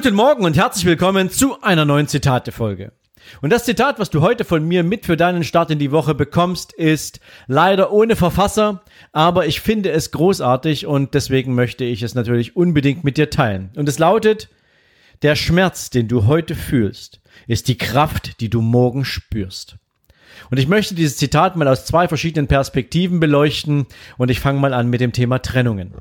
Guten Morgen und herzlich willkommen zu einer neuen Zitate-Folge. Und das Zitat, was du heute von mir mit für deinen Start in die Woche bekommst, ist leider ohne Verfasser, aber ich finde es großartig und deswegen möchte ich es natürlich unbedingt mit dir teilen. Und es lautet, der Schmerz, den du heute fühlst, ist die Kraft, die du morgen spürst. Und ich möchte dieses Zitat mal aus zwei verschiedenen Perspektiven beleuchten und ich fange mal an mit dem Thema Trennungen.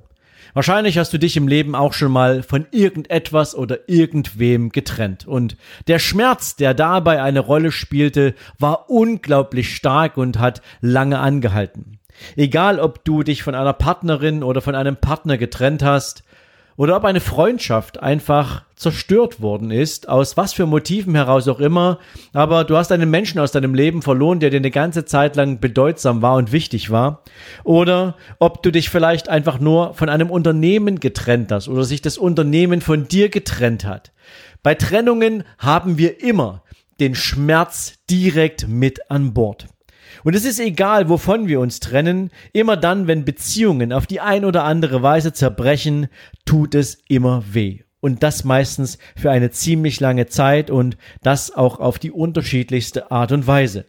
Wahrscheinlich hast du dich im Leben auch schon mal von irgendetwas oder irgendwem getrennt. Und der Schmerz, der dabei eine Rolle spielte, war unglaublich stark und hat lange angehalten. Egal, ob du dich von einer Partnerin oder von einem Partner getrennt hast, oder ob eine Freundschaft einfach zerstört worden ist, aus was für Motiven heraus auch immer, aber du hast einen Menschen aus deinem Leben verloren, der dir eine ganze Zeit lang bedeutsam war und wichtig war, oder ob du dich vielleicht einfach nur von einem Unternehmen getrennt hast oder sich das Unternehmen von dir getrennt hat. Bei Trennungen haben wir immer den Schmerz direkt mit an Bord. Und es ist egal, wovon wir uns trennen, immer dann, wenn Beziehungen auf die ein oder andere Weise zerbrechen, tut es immer weh. Und das meistens für eine ziemlich lange Zeit und das auch auf die unterschiedlichste Art und Weise.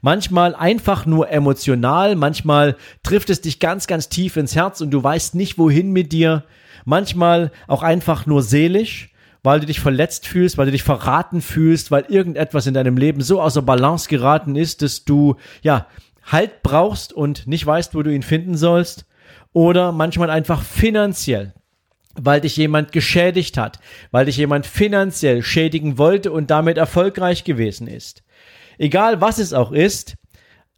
Manchmal einfach nur emotional, manchmal trifft es dich ganz, ganz tief ins Herz und du weißt nicht wohin mit dir, manchmal auch einfach nur seelisch weil du dich verletzt fühlst, weil du dich verraten fühlst, weil irgendetwas in deinem Leben so außer Balance geraten ist, dass du, ja, Halt brauchst und nicht weißt, wo du ihn finden sollst. Oder manchmal einfach finanziell, weil dich jemand geschädigt hat, weil dich jemand finanziell schädigen wollte und damit erfolgreich gewesen ist. Egal was es auch ist,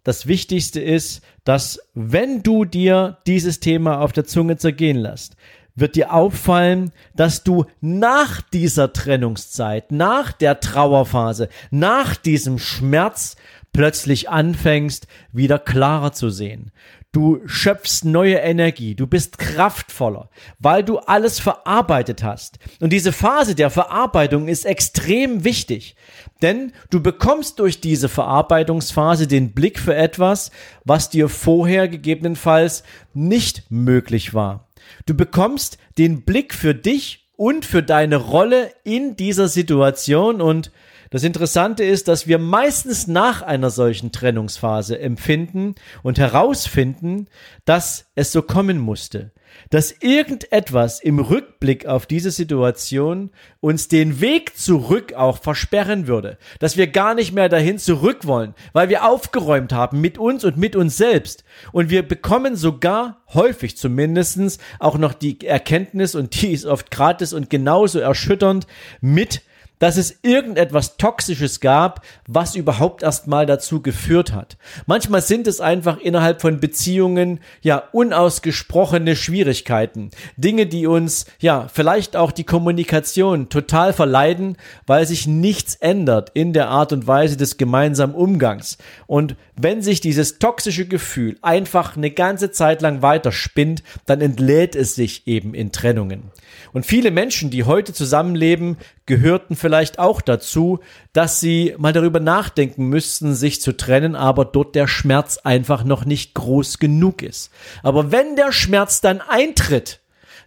das Wichtigste ist, dass wenn du dir dieses Thema auf der Zunge zergehen lässt, wird dir auffallen, dass du nach dieser Trennungszeit, nach der Trauerphase, nach diesem Schmerz plötzlich anfängst, wieder klarer zu sehen. Du schöpfst neue Energie, du bist kraftvoller, weil du alles verarbeitet hast. Und diese Phase der Verarbeitung ist extrem wichtig, denn du bekommst durch diese Verarbeitungsphase den Blick für etwas, was dir vorher gegebenenfalls nicht möglich war. Du bekommst den Blick für dich und für deine Rolle in dieser Situation und das Interessante ist, dass wir meistens nach einer solchen Trennungsphase empfinden und herausfinden, dass es so kommen musste dass irgendetwas im Rückblick auf diese Situation uns den Weg zurück auch versperren würde, dass wir gar nicht mehr dahin zurück wollen, weil wir aufgeräumt haben mit uns und mit uns selbst. Und wir bekommen sogar häufig zumindestens auch noch die Erkenntnis, und die ist oft gratis und genauso erschütternd, mit, dass es irgendetwas Toxisches gab, was überhaupt erstmal dazu geführt hat. Manchmal sind es einfach innerhalb von Beziehungen ja unausgesprochene Schwierigkeiten. Dinge, die uns ja vielleicht auch die Kommunikation total verleiden, weil sich nichts ändert in der Art und Weise des gemeinsamen Umgangs. Und wenn sich dieses toxische Gefühl einfach eine ganze Zeit lang weiter spinnt, dann entlädt es sich eben in Trennungen. Und viele Menschen, die heute zusammenleben, gehörten vielleicht auch dazu, dass sie mal darüber nachdenken müssten, sich zu trennen, aber dort der Schmerz einfach noch nicht groß genug ist. Aber wenn der Schmerz dann eintritt,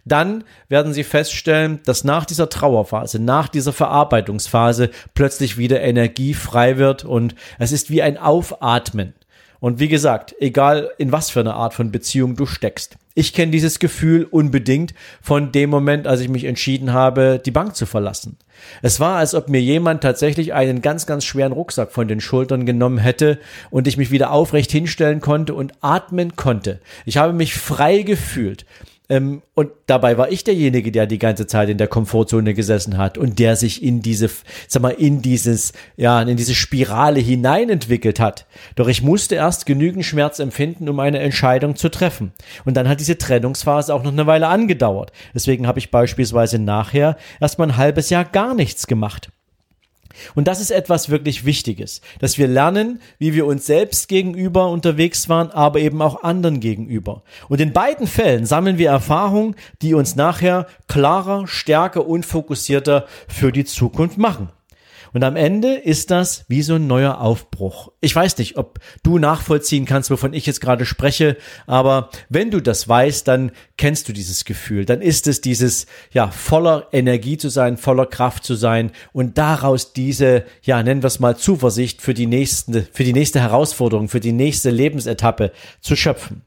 dann werden sie feststellen, dass nach dieser Trauerphase, nach dieser Verarbeitungsphase plötzlich wieder Energie frei wird und es ist wie ein Aufatmen. Und wie gesagt, egal in was für eine Art von Beziehung du steckst. Ich kenne dieses Gefühl unbedingt von dem Moment, als ich mich entschieden habe, die Bank zu verlassen. Es war, als ob mir jemand tatsächlich einen ganz, ganz schweren Rucksack von den Schultern genommen hätte und ich mich wieder aufrecht hinstellen konnte und atmen konnte. Ich habe mich frei gefühlt. Ähm, und dabei war ich derjenige, der die ganze Zeit in der Komfortzone gesessen hat und der sich in diese, sag mal, in dieses, ja, in diese Spirale hinein entwickelt hat. Doch ich musste erst genügend Schmerz empfinden, um eine Entscheidung zu treffen. Und dann hat diese Trennungsphase auch noch eine Weile angedauert. Deswegen habe ich beispielsweise nachher erstmal ein halbes Jahr gar nichts gemacht. Und das ist etwas wirklich Wichtiges, dass wir lernen, wie wir uns selbst gegenüber unterwegs waren, aber eben auch anderen gegenüber. Und in beiden Fällen sammeln wir Erfahrungen, die uns nachher klarer, stärker und fokussierter für die Zukunft machen. Und am Ende ist das wie so ein neuer Aufbruch. Ich weiß nicht, ob du nachvollziehen kannst, wovon ich jetzt gerade spreche, aber wenn du das weißt, dann kennst du dieses Gefühl. Dann ist es dieses, ja, voller Energie zu sein, voller Kraft zu sein und daraus diese, ja, nennen wir es mal Zuversicht für die nächste, für die nächste Herausforderung, für die nächste Lebensetappe zu schöpfen.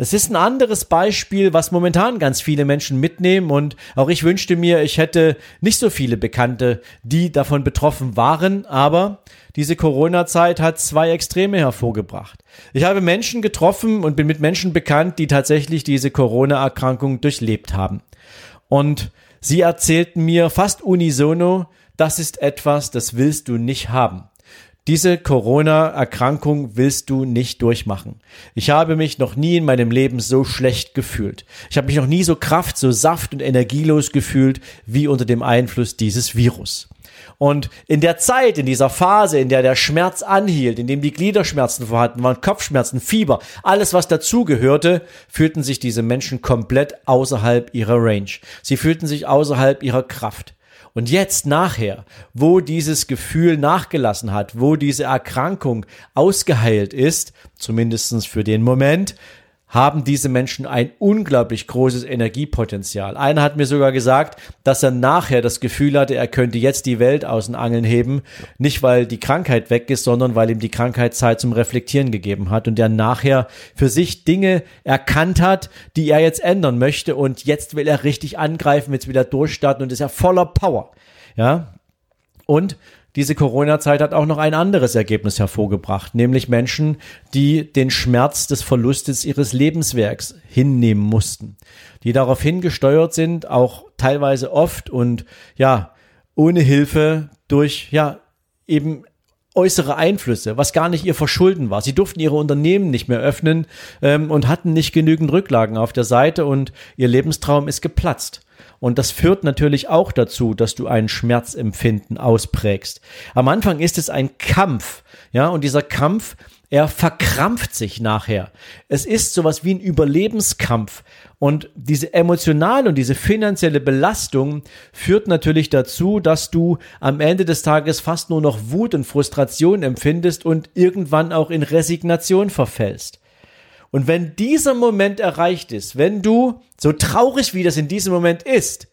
Es ist ein anderes Beispiel, was momentan ganz viele Menschen mitnehmen und auch ich wünschte mir, ich hätte nicht so viele Bekannte, die davon betroffen waren, aber diese Corona-Zeit hat zwei Extreme hervorgebracht. Ich habe Menschen getroffen und bin mit Menschen bekannt, die tatsächlich diese Corona-Erkrankung durchlebt haben. Und sie erzählten mir fast unisono, das ist etwas, das willst du nicht haben. Diese Corona-Erkrankung willst du nicht durchmachen. Ich habe mich noch nie in meinem Leben so schlecht gefühlt. Ich habe mich noch nie so kraft, so saft und energielos gefühlt wie unter dem Einfluss dieses Virus. Und in der Zeit, in dieser Phase, in der der Schmerz anhielt, in dem die Gliederschmerzen vorhanden waren, Kopfschmerzen, Fieber, alles was dazugehörte, fühlten sich diese Menschen komplett außerhalb ihrer Range. Sie fühlten sich außerhalb ihrer Kraft. Und jetzt nachher, wo dieses Gefühl nachgelassen hat, wo diese Erkrankung ausgeheilt ist, zumindestens für den Moment, haben diese Menschen ein unglaublich großes Energiepotenzial. Einer hat mir sogar gesagt, dass er nachher das Gefühl hatte, er könnte jetzt die Welt aus den Angeln heben, nicht weil die Krankheit weg ist, sondern weil ihm die Krankheit Zeit zum Reflektieren gegeben hat und der nachher für sich Dinge erkannt hat, die er jetzt ändern möchte und jetzt will er richtig angreifen, jetzt wieder durchstarten und ist ja voller Power. Ja. Und diese Corona-Zeit hat auch noch ein anderes Ergebnis hervorgebracht, nämlich Menschen, die den Schmerz des Verlustes ihres Lebenswerks hinnehmen mussten, die darauf hingesteuert sind, auch teilweise oft und ja, ohne Hilfe durch ja eben äußere Einflüsse, was gar nicht ihr Verschulden war. Sie durften ihre Unternehmen nicht mehr öffnen ähm, und hatten nicht genügend Rücklagen auf der Seite und ihr Lebenstraum ist geplatzt. Und das führt natürlich auch dazu, dass du ein Schmerzempfinden ausprägst. Am Anfang ist es ein Kampf, ja, und dieser Kampf, er verkrampft sich nachher. Es ist sowas wie ein Überlebenskampf. Und diese emotionale und diese finanzielle Belastung führt natürlich dazu, dass du am Ende des Tages fast nur noch Wut und Frustration empfindest und irgendwann auch in Resignation verfällst. Und wenn dieser Moment erreicht ist, wenn du, so traurig wie das in diesem Moment ist,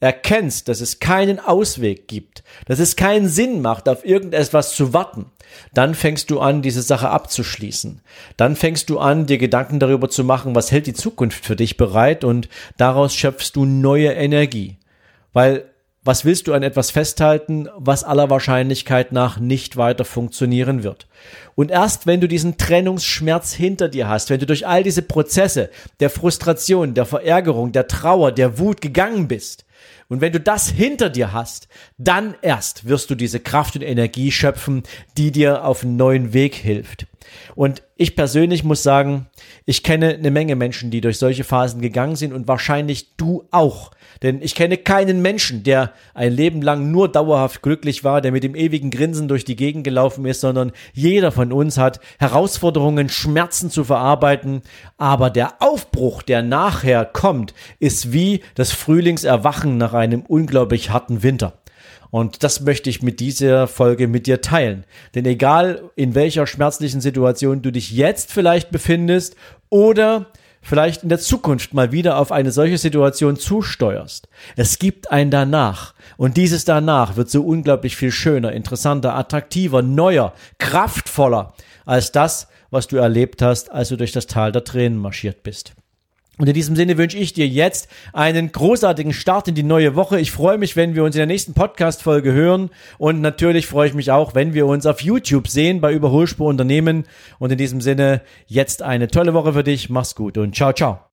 erkennst, dass es keinen Ausweg gibt, dass es keinen Sinn macht, auf irgendetwas zu warten, dann fängst du an, diese Sache abzuschließen. Dann fängst du an, dir Gedanken darüber zu machen, was hält die Zukunft für dich bereit und daraus schöpfst du neue Energie. Weil was willst du an etwas festhalten, was aller Wahrscheinlichkeit nach nicht weiter funktionieren wird? Und erst wenn du diesen Trennungsschmerz hinter dir hast, wenn du durch all diese Prozesse der Frustration, der Verärgerung, der Trauer, der Wut gegangen bist, und wenn du das hinter dir hast, dann erst wirst du diese Kraft und Energie schöpfen, die dir auf einen neuen Weg hilft. Und ich persönlich muss sagen, ich kenne eine Menge Menschen, die durch solche Phasen gegangen sind und wahrscheinlich du auch. Denn ich kenne keinen Menschen, der ein Leben lang nur dauerhaft glücklich war, der mit dem ewigen Grinsen durch die Gegend gelaufen ist, sondern jeder von uns hat Herausforderungen, Schmerzen zu verarbeiten. Aber der Aufbruch, der nachher kommt, ist wie das Frühlingserwachen nach einem unglaublich harten Winter. Und das möchte ich mit dieser Folge mit dir teilen. Denn egal in welcher schmerzlichen Situation du dich jetzt vielleicht befindest oder vielleicht in der Zukunft mal wieder auf eine solche Situation zusteuerst. Es gibt ein danach. Und dieses danach wird so unglaublich viel schöner, interessanter, attraktiver, neuer, kraftvoller als das, was du erlebt hast, als du durch das Tal der Tränen marschiert bist. Und in diesem Sinne wünsche ich dir jetzt einen großartigen Start in die neue Woche. Ich freue mich, wenn wir uns in der nächsten Podcast-Folge hören. Und natürlich freue ich mich auch, wenn wir uns auf YouTube sehen bei Überholspur Unternehmen. Und in diesem Sinne jetzt eine tolle Woche für dich. Mach's gut und ciao, ciao.